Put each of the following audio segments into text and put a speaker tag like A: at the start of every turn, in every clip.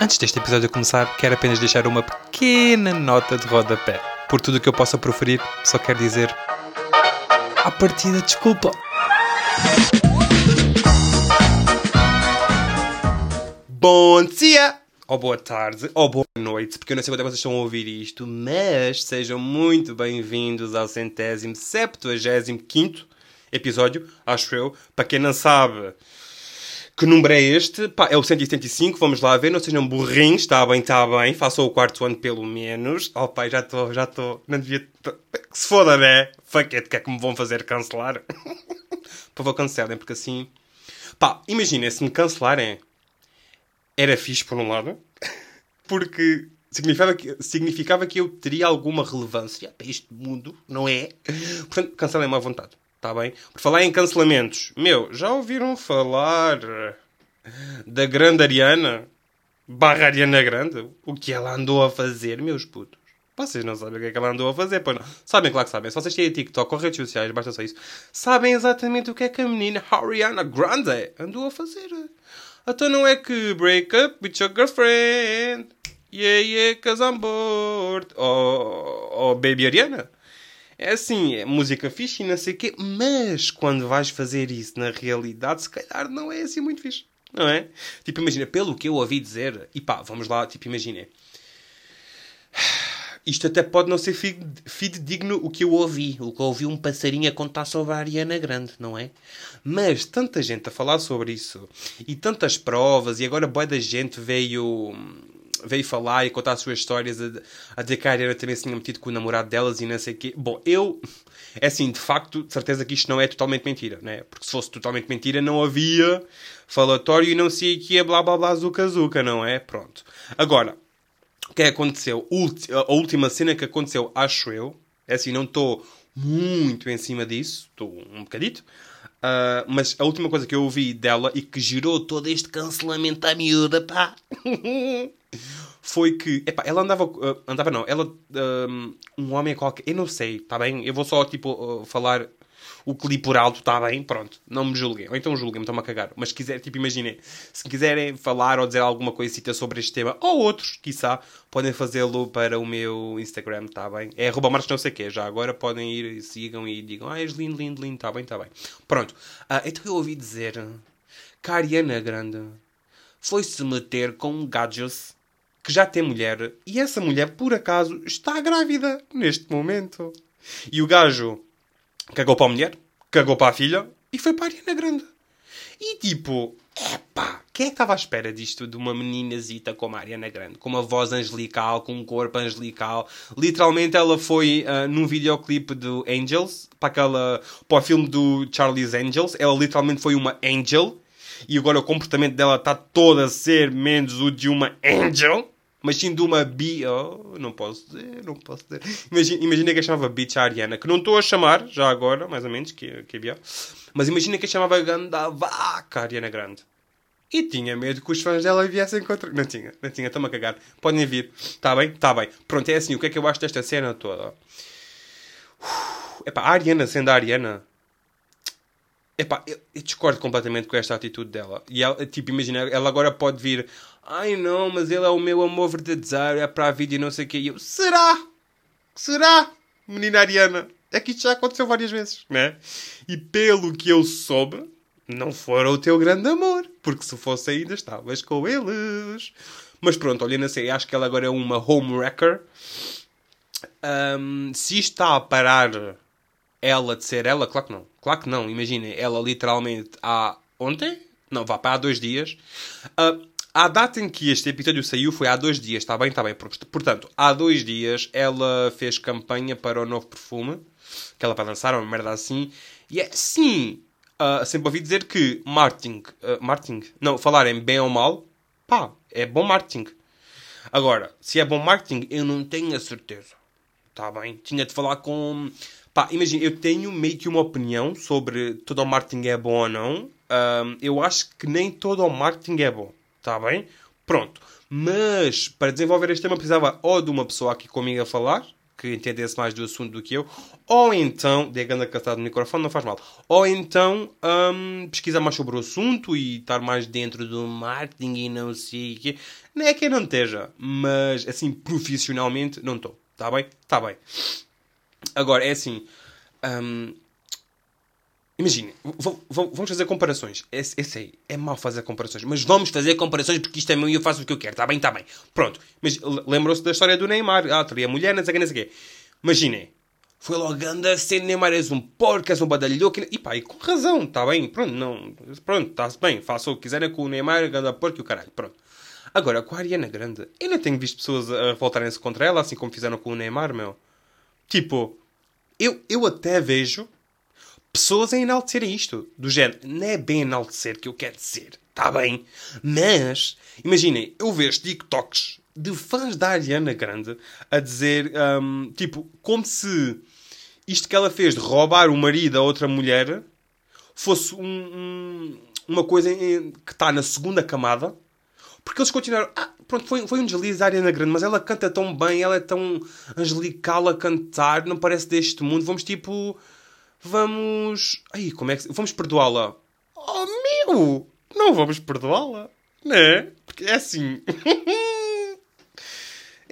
A: Antes deste episódio começar, quero apenas deixar uma pequena nota de rodapé. Por tudo o que eu possa proferir, só quero dizer. À partida, desculpa. Bom dia! Ou boa tarde, ou boa noite, porque eu não sei quando é que vocês estão a ouvir isto, mas sejam muito bem-vindos ao centésimo, septuagésimo quinto episódio, acho eu. Para quem não sabe, que número é este? Pá, é o 175, vamos lá ver, não sejam burrinhos, está bem, está bem, façam o quarto ano pelo menos. Oh pai, já estou, já estou, não devia... Que se foda, né? Fuck it, que é que me vão fazer cancelar? Por favor, cancelem, porque assim... Pá, imaginem, se me cancelarem, era fixe por um lado, porque significava que, significava que eu teria alguma relevância para este mundo, não é? Portanto, cancelem-me à vontade. Está bem? Por falar em cancelamentos, meu, já ouviram falar da grande Ariana? Barra Ariana Grande? O que ela andou a fazer, meus putos? Vocês não sabem o que é que ela andou a fazer, pois não. Sabem, claro que sabem. Se vocês têm TikTok ou redes sociais, basta só isso. Sabem exatamente o que é que a menina Ariana Grande andou a fazer. Então não é que break up with your girlfriend. Yeah, yeah, cause I'm bored. Oh, oh baby Ariana. É assim, é música fixe e não sei o quê, mas quando vais fazer isso na realidade, se calhar não é assim muito fixe. Não é? Tipo, imagina, pelo que eu ouvi dizer, e pá, vamos lá, tipo, imagina. Isto até pode não ser fidedigno o que eu ouvi. O que eu ouvi um passarinho a contar sobre a Ariana Grande, não é? Mas tanta gente a falar sobre isso e tantas provas, e agora boa da gente veio veio falar e contar as suas histórias, a, a dizer que a Ariana também se tinha metido com o namorado delas e não sei o quê. Bom, eu, é assim, de facto, de certeza que isto não é totalmente mentira, né? Porque se fosse totalmente mentira, não havia falatório e não sei o que é blá blá blá zuca zuca, não é? Pronto. Agora, o que é aconteceu? A última cena que aconteceu, acho eu, é assim, não estou muito em cima disso, estou um bocadito. Uh, mas a última coisa que eu ouvi dela e que gerou todo este cancelamento à miúda, pá, foi que, epá, ela andava, uh, andava não, ela, uh, um homem qualquer, eu não sei, tá bem? Eu vou só, tipo, uh, falar o que li por alto, tá bem? Pronto, não me julguem, ou então julguem-me, estão-me a cagar. Mas se quiser, tipo, imaginem, se quiserem falar ou dizer alguma coisa sobre este tema, ou outros, quiçá, podem fazê-lo para o meu Instagram, tá bem? É arroba marcos não sei o quê, já agora podem ir, sigam e digam, ah, és lindo, lindo, lindo, tá bem, tá bem. Pronto, então eu ouvi dizer que a Ariana Grande foi-se meter com um gajos que já tem mulher e essa mulher, por acaso, está grávida neste momento. E o gajo cagou para a mulher, cagou para a filha e foi para a Ariana Grande. E tipo, epá, quem é que estava à espera disto de uma meninazita como a Ariana Grande? Com uma voz angelical, com um corpo angelical. Literalmente ela foi uh, num videoclipe do Angels, para, aquela, para o filme do Charlie's Angels. Ela literalmente foi uma angel. E agora o comportamento dela está todo a ser menos o de uma angel mas sim de uma bi. Oh, não posso dizer, não posso dizer. Imagina, que a chamava Bitch Ariana, que não estou a chamar, já agora, mais ou menos, que, que havia. Mas imagina que a chamava Ganda Vaca Ariana Grande. E tinha medo que os fãs dela viessem contra. Não tinha, não tinha, estou-me a cagar. Podem vir. Está bem? Está bem. Pronto, é assim, o que é que eu acho desta cena toda? Epá, a Ariana sendo a Ariana. Epá, eu, eu discordo completamente com esta atitude dela. E ela, tipo, imagina, ela agora pode vir Ai não, mas ele é o meu amor verdadeiro, é para a vida e não sei o que. E eu, será? Será? Menina Ariana. É que isto já aconteceu várias vezes, né? E pelo que eu soube, não fora o teu grande amor. Porque se fosse ainda estavas com eles. Mas pronto, olha, não sei, acho que ela agora é uma homewrecker. Um, se está a parar ela de ser ela, claro que não. Claro que não. Imaginem, ela literalmente há ontem? Não, vá para há dois dias. Uh, a data em que este episódio saiu foi há dois dias, está bem? Está bem. Portanto, há dois dias ela fez campanha para o novo perfume, que ela vai lançar, uma merda assim. E é sim, uh, sempre ouvi dizer que marketing, uh, marketing, não, falarem bem ou mal, pá, é bom marketing. Agora, se é bom marketing, eu não tenho a certeza. Está bem? Tinha de falar com. Pá, imagina, eu tenho meio que uma opinião sobre todo o marketing é bom ou não. Um, eu acho que nem todo o marketing é bom. Está bem? Pronto. Mas para desenvolver este tema precisava ou de uma pessoa aqui comigo a falar, que entendesse mais do assunto do que eu, ou então, de a catada no microfone, não faz mal, ou então pesquisar mais sobre o assunto e estar mais dentro do marketing e não sei o quê. Não é que eu não esteja, mas assim, profissionalmente, não estou. Está bem? Está bem. Agora, é assim. Um, Imaginem, vamos fazer comparações. Esse, esse aí é mau fazer comparações, mas vamos fazer comparações porque isto é meu e eu faço o que eu quero. Está bem, está bem. Pronto. Mas lembram-se da história do Neymar? Ah, teria mulher, não sei o que, não sei o quê. Imaginem, foi logo anda ser Neymar és um porco, és um badalhoco. E pá, e com razão, está bem. Pronto, não. Pronto, está-se bem. Faça o que quiserem com o Neymar, anda porco e o caralho. Pronto. Agora, com a Ariana Grande, eu não tenho visto pessoas a voltarem-se contra ela, assim como fizeram com o Neymar, meu. Tipo, eu, eu até vejo pessoas a enaltecerem isto. Do género, não é bem enaltecer que eu quero dizer. Está bem. Mas, imaginem, eu vejo TikToks de fãs da Ariana Grande a dizer, um, tipo, como se isto que ela fez de roubar o marido a outra mulher fosse um, um, uma coisa que está na segunda camada. Porque eles continuaram. Ah, pronto, foi, foi um deslize da Ariana Grande, mas ela canta tão bem, ela é tão angelical a cantar, não parece deste mundo. Vamos tipo vamos. Ai, como é que. Vamos perdoá-la. Oh, meu! Não vamos perdoá-la, né? Porque é assim.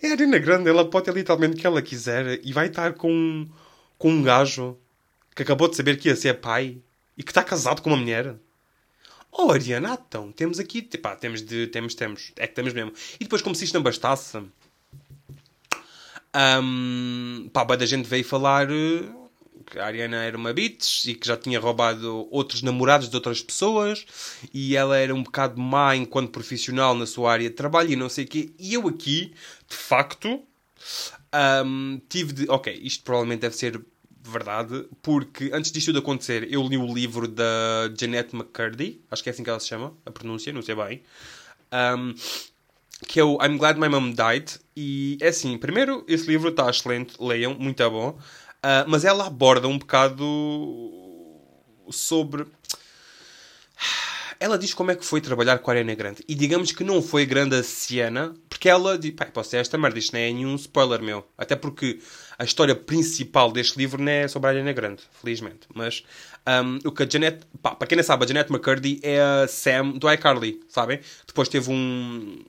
A: é a Arena Grande, ela pode ter literalmente o que ela quiser e vai estar com, com um gajo que acabou de saber que ia ser pai e que está casado com uma mulher. Oh, Ariana, então, temos aqui, pá, temos de, temos, temos, é que temos mesmo. E depois, como se isto não bastasse, um, pá, da gente veio falar uh, que a Ariana era uma bitch e que já tinha roubado outros namorados de outras pessoas e ela era um bocado má enquanto profissional na sua área de trabalho e não sei o quê. E eu aqui, de facto, um, tive de. Ok, isto provavelmente deve ser verdade, porque antes disto tudo acontecer, eu li o livro da Jeanette McCurdy, acho que é assim que ela se chama, a pronúncia, não sei bem. Um, que é o I'm Glad My Mom Died. E é assim, primeiro, esse livro está excelente, leiam, muito bom. Uh, mas ela aborda um bocado sobre. Ela diz como é que foi trabalhar com a Arena Grande. E digamos que não foi grande a Siena, porque ela pai, posso ser esta merda, isto não é nenhum spoiler meu. Até porque a história principal deste livro não é sobre a Arena Grande, felizmente. Mas um, o que a Janet. Para quem não sabe, a Janet McCurdy é a Sam do iCarly, sabem? Depois teve um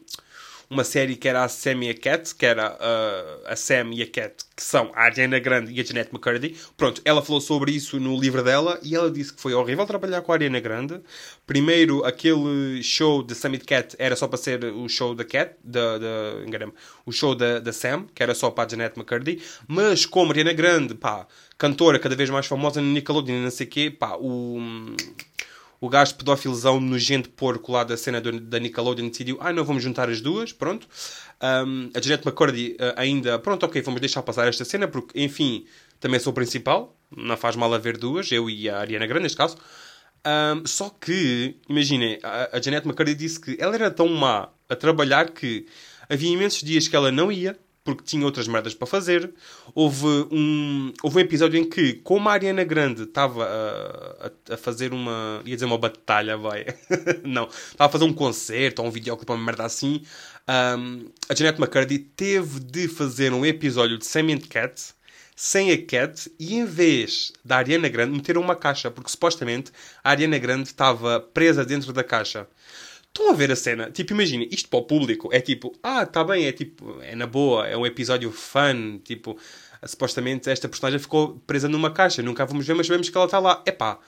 A: uma série que era a Sam e a Cat, que era uh, a Sam e a Cat, que são a Ariana Grande e a Jeanette McCurdy. Pronto, ela falou sobre isso no livro dela e ela disse que foi horrível trabalhar com a Ariana Grande. Primeiro, aquele show de Sam e Cat era só para ser o show da Cat, da, da, o show da, da Sam, que era só para a Jeanette McCurdy. Mas como a Ariana Grande, pá, cantora cada vez mais famosa no Nickelodeon e não sei o quê, pá, o o gajo pedófilozão nojento porco lá da cena do, da Nickelodeon decidiu, ah, não, vamos juntar as duas, pronto. Um, a Jeanette McCurdy uh, ainda, pronto, ok, vamos deixar passar esta cena, porque, enfim, também sou o principal, não faz mal haver duas, eu e a Ariana Grande, neste caso. Um, só que, imaginem, a, a Jeanette McCurdy disse que ela era tão má a trabalhar que havia imensos dias que ela não ia, porque tinha outras merdas para fazer. Houve um, houve um episódio em que, como a Ariana Grande estava a, a, a, fazer uma. ia dizer uma batalha, vai. Não. Estava a fazer um concerto ou um videoclipe, uma merda assim. Um, a Jeanette McCurdy teve de fazer um episódio de Sam and Cat sem a Cat e em vez da Ariana Grande meteram uma caixa, porque supostamente a Ariana Grande estava presa dentro da caixa. Estão a ver a cena? Tipo, imagina, isto para o público é tipo, ah, tá bem, é tipo, é na boa, é um episódio fun, tipo, supostamente esta personagem ficou presa numa caixa, nunca a vamos ver, mas sabemos que ela está lá. Epá,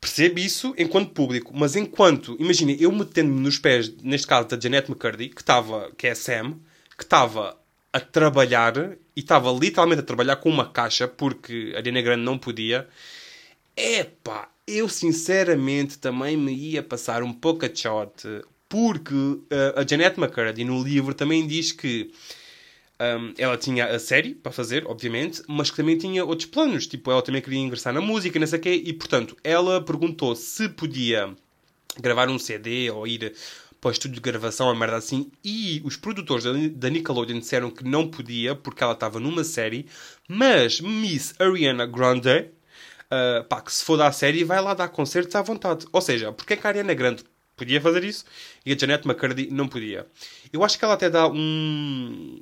A: percebo isso enquanto público, mas enquanto, imagina, eu metendo-me nos pés, neste caso da Janet McCurdy, que estava, que é Sam, que estava a trabalhar e estava literalmente a trabalhar com uma caixa porque a Ariana Grande não podia. Epá, eu sinceramente também me ia passar um pouco a shot, porque uh, a Janet McCurdy no livro também diz que um, ela tinha a série para fazer, obviamente, mas que também tinha outros planos. Tipo, ela também queria ingressar na música, não sei o quê, e portanto, ela perguntou se podia gravar um CD ou ir para o estúdio de gravação, uma merda assim, e os produtores da Nickelodeon disseram que não podia porque ela estava numa série, mas Miss Ariana Grande uh, pá, que se for dar série, vai lá dar concertos à vontade. Ou seja, porque é que a Ariana Grande podia fazer isso e a Janet McCurdy não podia? Eu acho que ela até dá um.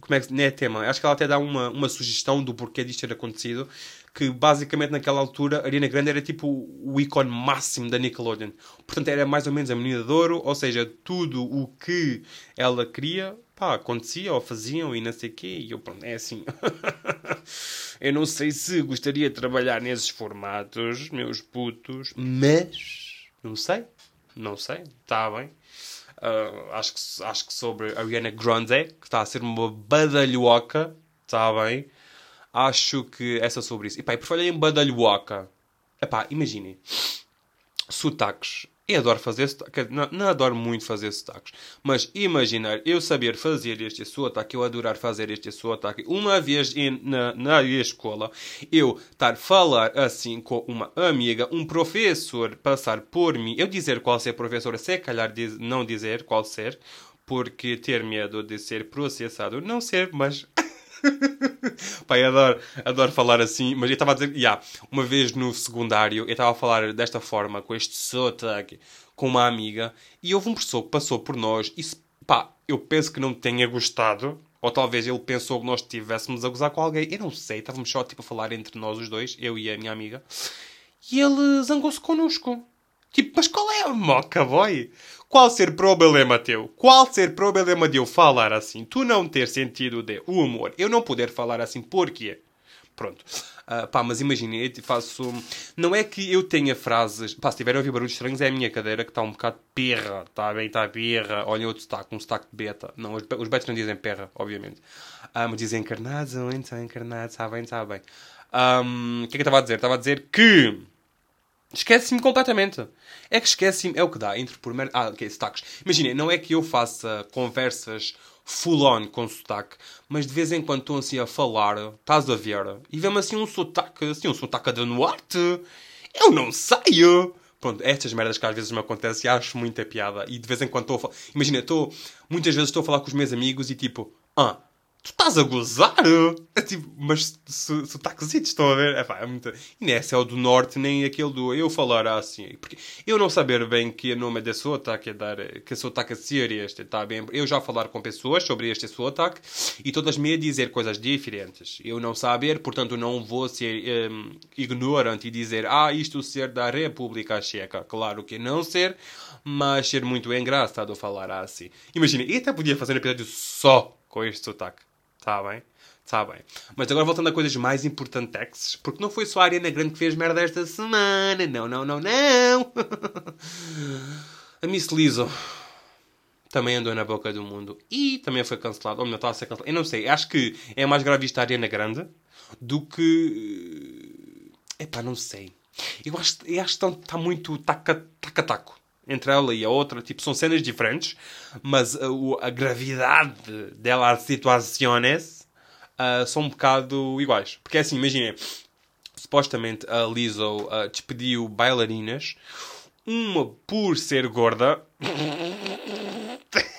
A: como é que. Não é tema. Acho que ela até dá uma, uma sugestão do porquê disto ter acontecido. Que basicamente naquela altura Ariana Grande era tipo o ícone máximo da Nickelodeon. Portanto, era mais ou menos a menina de ouro, ou seja, tudo o que ela queria, pá, acontecia ou faziam e não sei o quê. E eu, pronto, é assim. eu não sei se gostaria de trabalhar nesses formatos, meus putos, mas. Não sei. Não sei. Está bem. Uh, acho, que, acho que sobre a Ariana Grande, que está a ser uma badalhoca, está bem? Acho que essa sobre isso. E pá, e por falar em badalhoca, epá, imaginem, sotaques. Eu adoro fazer sotaques, não, não adoro muito fazer sotaques, mas imaginar eu saber fazer este sotaque, eu adorar fazer este sotaque, uma vez in, na, na escola, eu estar a falar assim com uma amiga, um professor passar por mim, eu dizer qual ser professor, se calhar diz, não dizer qual ser, porque ter medo de ser processado, não ser, mas Pai, adoro, adoro falar assim, mas eu estava a dizer, yeah, uma vez no secundário, eu estava a falar desta forma, com este sotaque, com uma amiga, e houve um professor que passou por nós, e pá, eu penso que não tenha gostado, ou talvez ele pensou que nós estivéssemos a gozar com alguém, eu não sei, estávamos só tipo a falar entre nós os dois, eu e a minha amiga, e ele zangou-se connosco. Tipo, mas qual é a moca, boy? Qual ser problema teu? Qual ser problema de eu falar assim? Tu não ter sentido de humor. Eu não poder falar assim, porquê? Pronto. Uh, pá, mas imaginem, eu faço... Não é que eu tenha frases... Pá, se tiverem a ouvir barulhos estranhos, é a minha cadeira que está um bocado perra. Está bem, está perra. Olhem outro sotaque, um sotaque de beta. Não, os, os betas não dizem perra, obviamente. Uh, mas dizem encarnados, então encarnados, está bem, está bem. Um, o que é que eu estava a dizer? Estava a dizer que Esquece-me completamente. É que esquece-me, é o que dá. Entre por mer... Ah, ok, sotaques. Imaginem, não é que eu faça conversas full-on com sotaque, mas de vez em quando estou assim a falar, estás a ver, e vê-me assim um sotaque, assim um sotaque de norte. Eu não sei! Pronto, estas merdas que às vezes me acontecem acho muita piada. E de vez em quando estou a falar... Imagina, estou... Muitas vezes estou a falar com os meus amigos e tipo... Ah, Tu estás a gozar? É tipo, mas sotaquezitos, estão a ver? É, pá, é muito... E nem esse é o do norte, nem aquele do eu falar assim. Porque eu não saber bem que o nome desse sotaque é dar, que sotaque ser este, está bem? Eu já falar com pessoas sobre este sotaque e todas me dizer coisas diferentes. Eu não saber, portanto não vou ser um, ignorante e dizer, ah, isto ser da República Checa. Claro que não ser, mas ser muito engraçado falar assim. Imagina, eu até podia fazer um episódio só com este sotaque. Está bem? Está bem. Mas agora voltando a coisas mais importantes, porque não foi só a Ariana Grande que fez merda esta semana. Não, não, não, não. a Miss Lizzo também andou na boca do mundo e também foi cancelado. Ou não, está a ser cancelado. Eu não sei. Acho que é mais grave isto a Ariana Grande do que. Epá, não sei. Eu acho, eu acho que está muito taca-taco entre ela e a outra, tipo, são cenas diferentes, mas a, a gravidade dela, as situações, uh, são um bocado iguais. Porque é assim, imaginem, supostamente a Lizzo uh, despediu bailarinas, uma por ser gorda.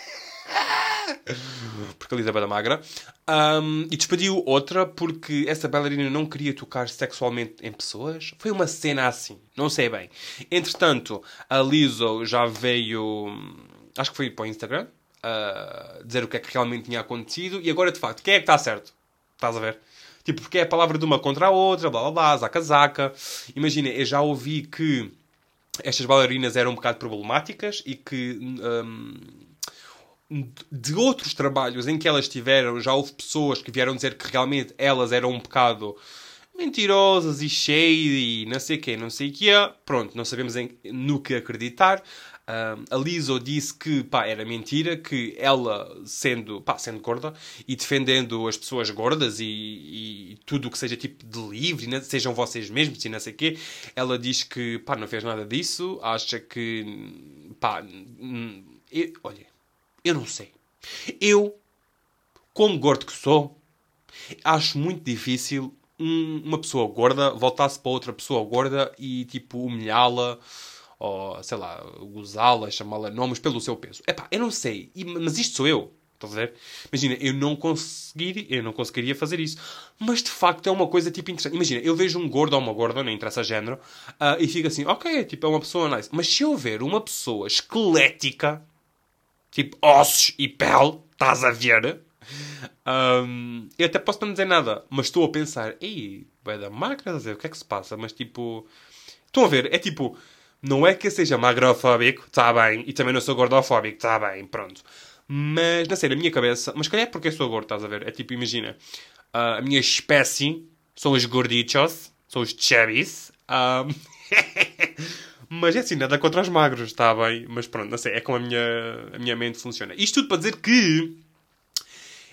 A: porque a Elizabeth é magra, um, e despediu outra porque essa bailarina não queria tocar sexualmente em pessoas. Foi uma cena assim, não sei bem. Entretanto, a Lizzo já veio, acho que foi para o Instagram, uh, dizer o que é que realmente tinha acontecido, e agora de facto, quem é que está certo? Estás a ver? Tipo, porque é a palavra de uma contra a outra, blá blá blá, zaca zaca. Imagina, eu já ouvi que estas bailarinas eram um bocado problemáticas e que um, de outros trabalhos em que elas tiveram, já houve pessoas que vieram dizer que realmente elas eram um bocado mentirosas e shady e não sei o não sei que Pronto, não sabemos em, no que acreditar. Uh, a Lizzo disse que pá, era mentira, que ela, sendo, pá, sendo gorda e defendendo as pessoas gordas e, e tudo o que seja tipo de livre, né, sejam vocês mesmos e não sei o quê, ela diz que pá, não fez nada disso, acha que pá, eu, olha, eu não sei. Eu, como gordo que sou, acho muito difícil uma pessoa gorda voltar-se para outra pessoa gorda e, tipo, humilhá-la ou, sei lá, gozá-la, chamá-la nomes pelo seu peso. Epá, eu não sei. Mas isto sou eu. Estás a ver? Imagina, eu não conseguiria, eu não conseguiria fazer isso. Mas de facto é uma coisa tipo interessante. Imagina, eu vejo um gordo ou uma gorda, não interessa género, uh, e fico assim, ok, tipo, é uma pessoa nice. Mas se eu ver uma pessoa esquelética, tipo ossos e pele, estás a ver? Um, eu até posso não dizer nada, mas estou a pensar, ei, vai dar magra, o que é que se passa? Mas tipo, estão a ver? É tipo, não é que eu seja magrofóbico, está bem, e também não sou gordofóbico, está bem, pronto. Mas, não sei, na minha cabeça, mas calhar é porque sou gordo, estás a ver? É tipo, imagina, uh, a minha espécie são os gordichos, são os chubbies. Um, mas é assim, nada contra os magros, está bem? Mas pronto, não sei, é como a minha, a minha mente funciona. Isto tudo para dizer que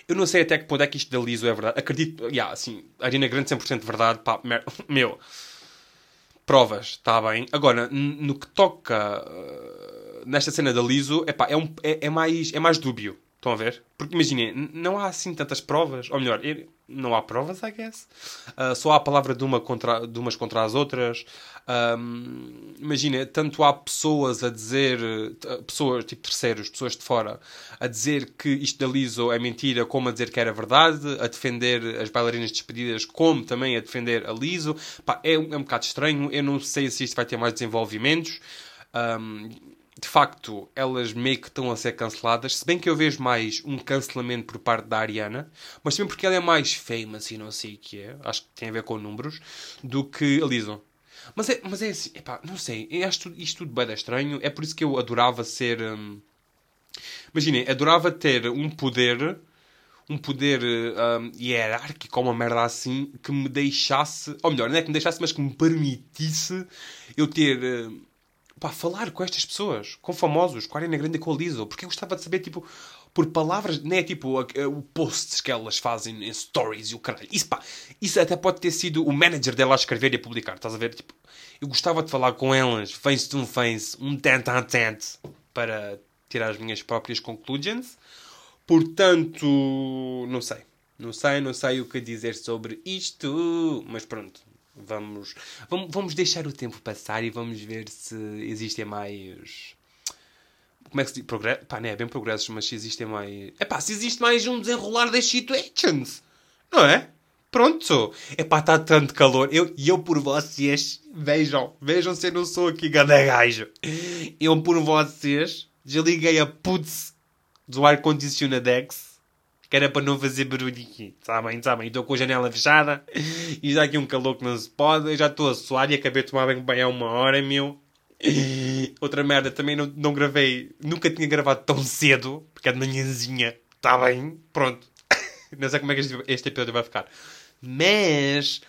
A: eu não sei até que ponto é que isto da Liso é verdade. Acredito, yeah, assim, Arena Grande 100% verdade, pá, mer... meu. Provas, está bem. Agora, no que toca uh, nesta cena da Liso, é, um, é, é, mais, é mais dúbio. Estão a ver? Porque imaginem, não há assim tantas provas, ou melhor, não há provas, I guess. Uh, só há a palavra de, uma contra, de umas contra as outras. Um, imagina, tanto há pessoas a dizer, pessoas tipo terceiros, pessoas de fora, a dizer que isto da Liso é mentira, como a dizer que era verdade, a defender as bailarinas despedidas, como também a defender a Liso. Pá, é, é um bocado estranho, eu não sei se isto vai ter mais desenvolvimentos. Um, de facto, elas meio que estão a ser canceladas. Se bem que eu vejo mais um cancelamento por parte da Ariana, mas também porque ela é mais famous e não sei o que é, acho que tem a ver com números, do que a Lizzo. Mas é, mas é assim, epá, não sei, acho isto tudo bem estranho. É por isso que eu adorava ser. Hum... Imaginem, adorava ter um poder, um poder hum, hierárquico uma merda assim, que me deixasse, ou melhor, não é que me deixasse, mas que me permitisse eu ter. Hum, pá, falar com estas pessoas, com famosos, com a Arena Grande e com a Lizzo, porque eu gostava de saber, tipo, por palavras, não é tipo o posts que elas fazem em stories e o caralho. Isso, pá, isso até pode ter sido o manager dela a escrever e a publicar, estás a ver? Tipo, eu gostava de falar com elas, face to face, um tent a tent, para tirar as minhas próprias conclusions. Portanto, não sei. Não sei, não sei o que dizer sobre isto, mas pronto, Vamos, vamos, vamos deixar o tempo passar e vamos ver se existem mais. Como é que se diz? Progresso? Pá, não é bem progressos, mas se existem mais. É pá, se existe mais um desenrolar das situations. Não é? Pronto. É pá, está tanto calor. Eu, e eu por vocês, vejam, vejam se eu não sou aqui ganda gajo. Eu por vocês, desliguei a putz do ar-condicionadex que era para não fazer barulho aqui. Sabem, sabem? Estou com a janela fechada e já aqui um calor que não se pode. Eu já estou a suar e acabei de tomar bem bem há uma hora, meu. Outra merda, também não, não gravei, nunca tinha gravado tão cedo, porque é de manhãzinha. Está bem, pronto. não sei como é que este, episódio vai ficar. Mas.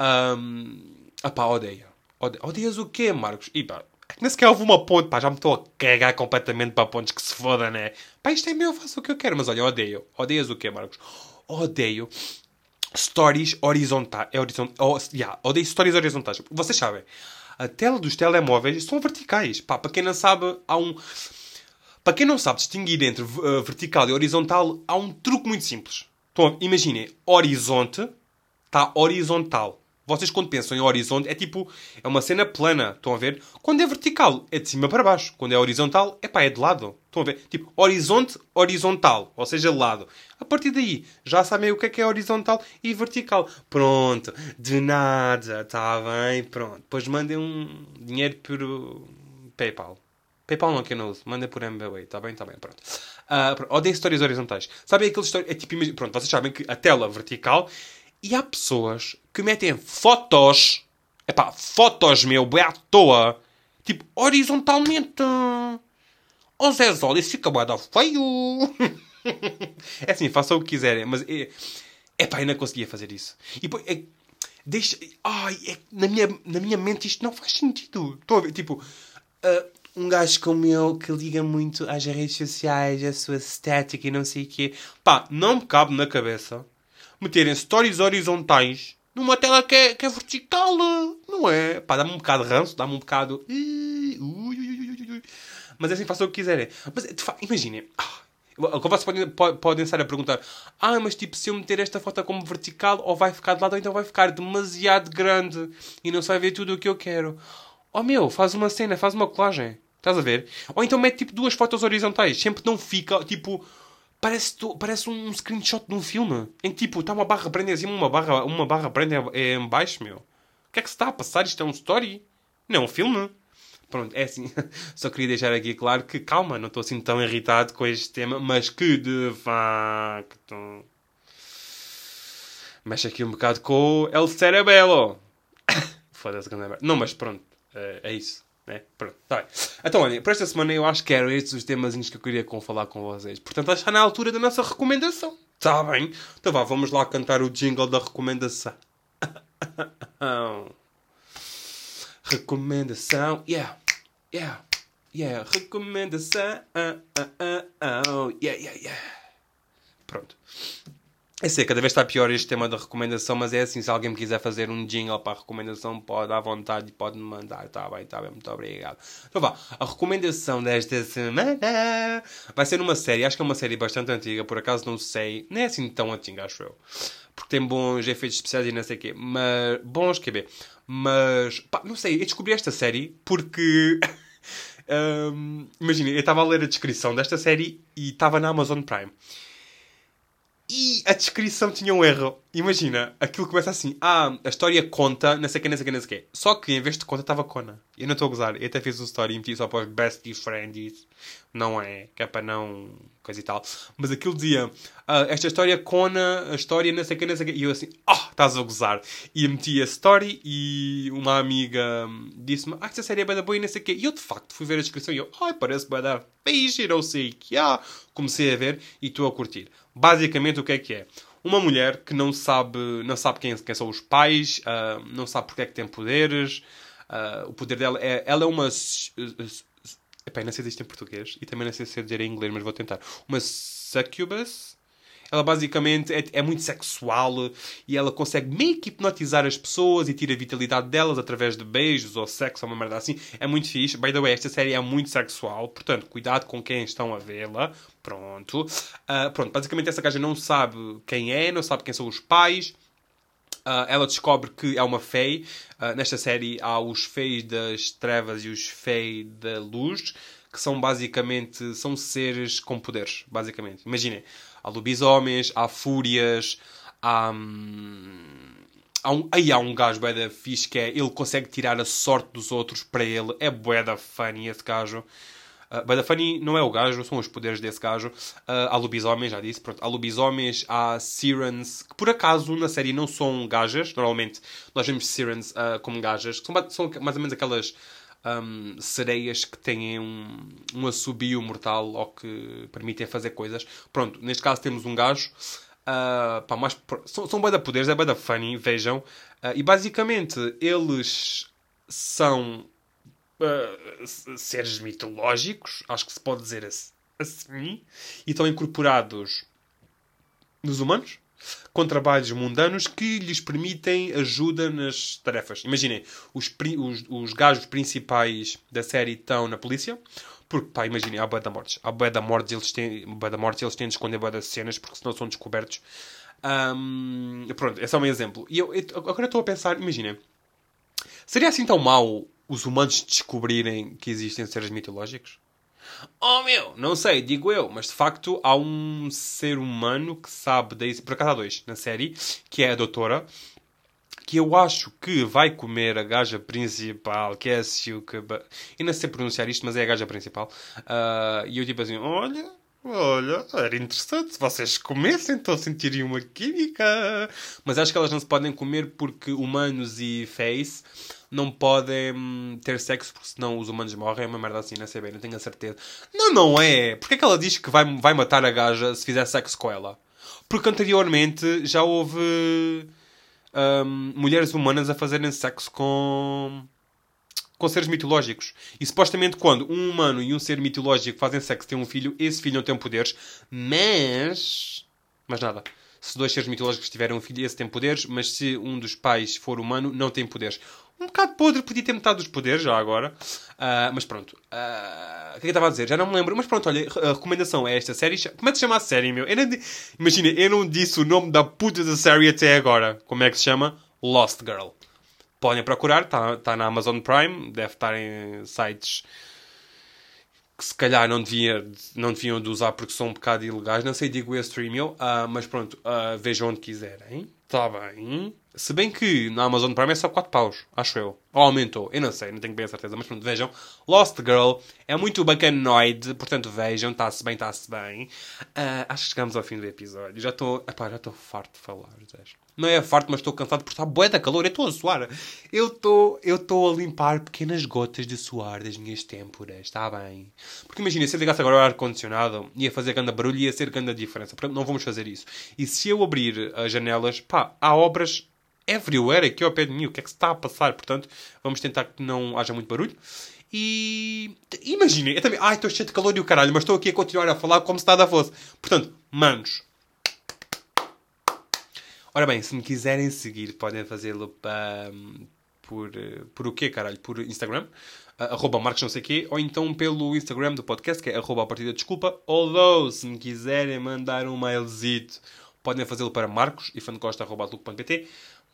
A: Um, pá, odeio. Ode, odeias o quê, Marcos? E pá, nem sequer houve uma ponte, pá, já me estou a cagar completamente para pontes que se foda, né? Pá, isto é meu, faço o que eu quero, mas olha, odeio. Odeias o quê, Marcos? Odeio stories horizontais. É horizont... oh, yeah, odeio stories horizontais. Vocês sabem, a tela dos telemóveis são verticais. Pá, para quem não sabe, há um. Para quem não sabe distinguir entre uh, vertical e horizontal, há um truque muito simples. Então, imaginem, horizonte está horizontal. Vocês quando pensam em horizonte é tipo, é uma cena plana, estão a ver? Quando é vertical, é de cima para baixo. Quando é horizontal, é pá, é de lado. Estão a ver? Tipo, horizonte, horizontal, ou seja, lado. A partir daí, já sabem o que é que é horizontal e vertical. Pronto, de nada, está bem, pronto. Depois mandem um dinheiro por PayPal. PayPal não que eu não uso, mandem por MBWay, está bem, está bem, pronto. Uh, odeio histórias horizontais. Sabem aqueles histórias, é tipo, pronto, vocês sabem que a tela vertical e há pessoas que metem fotos, é pá, fotos, meu, bem à toa, tipo, horizontalmente. Oh Zé Zol, isso fica bada feio. é assim, façam o que quiserem, mas é, é pá, eu não conseguia fazer isso. E depois, é, deixa, ai, é, na, minha, na minha mente isto não faz sentido. Estão a ver, tipo, uh, um gajo como eu que liga muito às redes sociais, a sua estética e não sei o quê, pá, não me cabe na cabeça meterem stories horizontais numa tela que é, que é vertical, não é? Pá, dá-me um bocado de ranço, dá-me um bocado. Mas é assim, façam o que quiserem. Mas, imaginem. Ah, vocês podem, podem estar a perguntar: Ah, mas tipo, se eu meter esta foto como vertical, ou vai ficar de lado, ou então vai ficar demasiado grande e não se vai ver tudo o que eu quero. Oh meu, faz uma cena, faz uma colagem. Estás a ver? Ou então mete tipo duas fotos horizontais. Sempre não fica tipo Parece, parece um screenshot de um filme. Em que tipo, está uma barra prende em cima, uma barra, uma barra prende em baixo, meu. O que é que se está a passar? Isto é um story? Não é um filme. Pronto, é assim. Só queria deixar aqui claro que, calma, não estou assim tão irritado com este tema, mas que de facto. Mexe aqui um bocado com o El Cerebelo. Foda-se, Não, mas pronto, é, é isso. É, pronto, tá bem. Então, olha, para esta semana eu acho que eram estes os temas que eu queria falar com vocês. Portanto, está na altura da nossa recomendação. Está bem? Então vá, vamos lá cantar o jingle da recomendação. recomendação, yeah, yeah, yeah, recomendação, uh, yeah, yeah, yeah. Pronto. Eu sei, cada vez está pior este tema da recomendação, mas é assim, se alguém me quiser fazer um jingle para a recomendação, pode à vontade e pode me mandar. Está bem, está bem, muito obrigado. Então vá, a recomendação desta semana vai ser uma série, acho que é uma série bastante antiga, por acaso não sei, não é assim tão antiga, acho eu. Porque tem bons efeitos especiais e não sei o quê, mas bons, quer ver. Mas, pá, não sei, eu descobri esta série porque... um, Imagina, eu estava a ler a descrição desta série e estava na Amazon Prime. E a descrição tinha um erro. Imagina, aquilo começa assim: ah, a história conta, não sei o que, não sei o que, não sei o que. Só que em vez de conta estava Kona. Eu não estou a gozar. Eu até fiz o story e meti só para os best friends. Não é, que é para não. coisa e tal. Mas aquilo dizia: ah, esta história Kona, a história não sei o que, não sei o que. E eu assim: oh, estás a gozar. E meti a story e uma amiga disse-me: ah, esta série é bem boa e não sei o que. E eu de facto fui ver a descrição e eu: ai, parece bem da fixe, não sei o que. Ah, comecei a ver e estou a curtir. Basicamente, o que é que é? Uma mulher que não sabe, não sabe quem, quem são os pais, uh, não sabe porque é que tem poderes. Uh, o poder dela é. Ela é uma. Epá, não sei se isto em português e também não sei se é dizer em inglês, mas vou tentar. Uma succubus? Ela basicamente é, é, muito sexual e ela consegue meio que hipnotizar as pessoas e tira a vitalidade delas através de beijos ou sexo ou uma merda assim. É muito fixe. By the way, esta série é muito sexual, portanto, cuidado com quem estão a vê-la. Pronto. Uh, pronto, basicamente essa gaja não sabe quem é, não sabe quem são os pais. Uh, ela descobre que é uma fei. Uh, nesta série há os feis das trevas e os feis da luz, que são basicamente são seres com poderes, basicamente. Imaginem, há lobisomens, há fúrias, há. Hum, há um, aí há um gajo bué da fixe que é ele consegue tirar a sorte dos outros para ele. É bué da funny esse gajo. Uh, bué da funny não é o gajo, são os poderes desse gajo. Uh, há lobisomens, já disse. Pronto, há lobisomens, há sirens, que por acaso na série não são gajas. Normalmente nós vemos sirens uh, como gajas, que são, são mais ou menos aquelas um, sereias que têm um, um assobio mortal ou que permitem fazer coisas. Pronto, neste caso temos um gajo. Uh, pá, mais, são, são bem da poderes, é bem da funny, vejam. Uh, e basicamente eles são uh, seres mitológicos, acho que se pode dizer assim, e estão incorporados nos humanos com trabalhos mundanos que lhes permitem ajuda nas tarefas. Imaginem, os, os, os gajos principais da série estão na polícia, porque, pá, imaginem, há bué da mortes. Há bué da mortes, eles têm, mortes, eles têm de esconder bué das cenas, porque senão são descobertos. Um, pronto, esse é um exemplo. E eu, eu agora estou a pensar, imaginem, seria assim tão mau os humanos descobrirem que existem seres mitológicos? Oh meu, não sei, digo eu, mas de facto há um ser humano que sabe daí. Por acaso há dois na série, que é a doutora, que eu acho que vai comer a gaja principal, que é a Silka. Eu não sei pronunciar isto, mas é a gaja principal. Uh, e eu tipo assim: olha, Olha, era interessante se vocês comessem, então sentiriam uma química. Mas acho que elas não se podem comer porque humanos e face não podem hum, ter sexo porque senão os humanos morrem. É uma merda assim, não sei bem, não tenho a certeza. Não, não é. Porquê é que ela diz que vai, vai matar a gaja se fizer sexo com ela? Porque anteriormente já houve hum, mulheres humanas a fazerem sexo com com seres mitológicos. E supostamente quando um humano e um ser mitológico fazem sexo têm um filho, esse filho não tem poderes, mas. Mas nada. Se dois seres mitológicos tiverem um filho, esse tem poderes, mas se um dos pais for humano, não tem poderes. Um bocado podre, podia ter metade dos poderes já agora. Uh, mas pronto. Uh, o que é que eu estava a dizer? Já não me lembro. Mas pronto, olha, a recomendação é esta série. Como é que se chama a série, meu? Eu não... Imagina, eu não disse o nome da puta da série até agora. Como é que se chama? Lost Girl. Podem procurar, está tá na Amazon Prime, deve estar em sites que se calhar não, devia, não deviam de usar porque são um bocado ilegais. Não sei, digo eu, uh, mas pronto, vejam onde quiserem. Está bem. Se bem que na Amazon Prime é só 4 paus, acho eu. Ou aumentou, eu não sei, não tenho bem a certeza, mas pronto, vejam. Lost Girl é muito bacanoide, portanto vejam, está-se bem, está-se bem. Uh, acho que chegamos ao fim do episódio. Já estou, já estou farto de falar, Não é farto, mas estou cansado por estar da calor, eu estou a suar. Eu estou eu estou a limpar pequenas gotas de suor das minhas têmporas, está bem? Porque imagina, se eu ligasse agora o ar-condicionado, ia fazer grande barulho e ia ser grande diferença. Portanto, não vamos fazer isso. E se eu abrir as janelas, pá, há obras everywhere aqui ao pé de mim. O que é que se está a passar? Portanto, vamos tentar que não haja muito barulho. E imaginem, eu também, ai, estou cheio de calor e o caralho, mas estou aqui a continuar a falar como se nada fosse. Portanto, manos. Ora bem, se me quiserem seguir, podem fazê-lo um, por, por o quê, caralho? Por Instagram, uh, arroba marcos não sei quê, ou então pelo Instagram do podcast, que é arroba a partida desculpa. Although, se me quiserem mandar um mailzito, podem fazê-lo para marcos e fancosta.pt.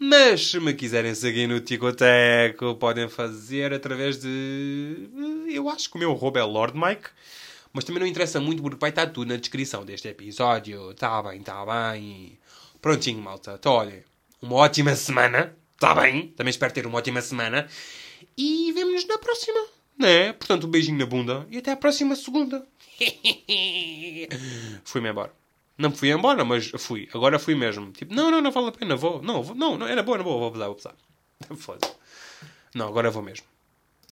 A: Mas se me quiserem seguir no Ticoteco, podem fazer através de. Eu acho que o meu arroba é Lord Mike. Mas também não interessa muito porque vai estar tudo na descrição deste episódio. Tá bem, tá bem. Prontinho, malta. Então, olha, uma ótima semana. Tá bem? Também espero ter uma ótima semana. E vemo-nos na próxima. Né? Portanto, um beijinho na bunda. E até à próxima segunda. Fui-me embora. Não fui embora, mas fui. Agora fui mesmo. Tipo, não, não, não vale a pena, vou. Não, vou, não, não, era boa, era boa, vou abusar, vou. Foda-se. Não, agora vou mesmo.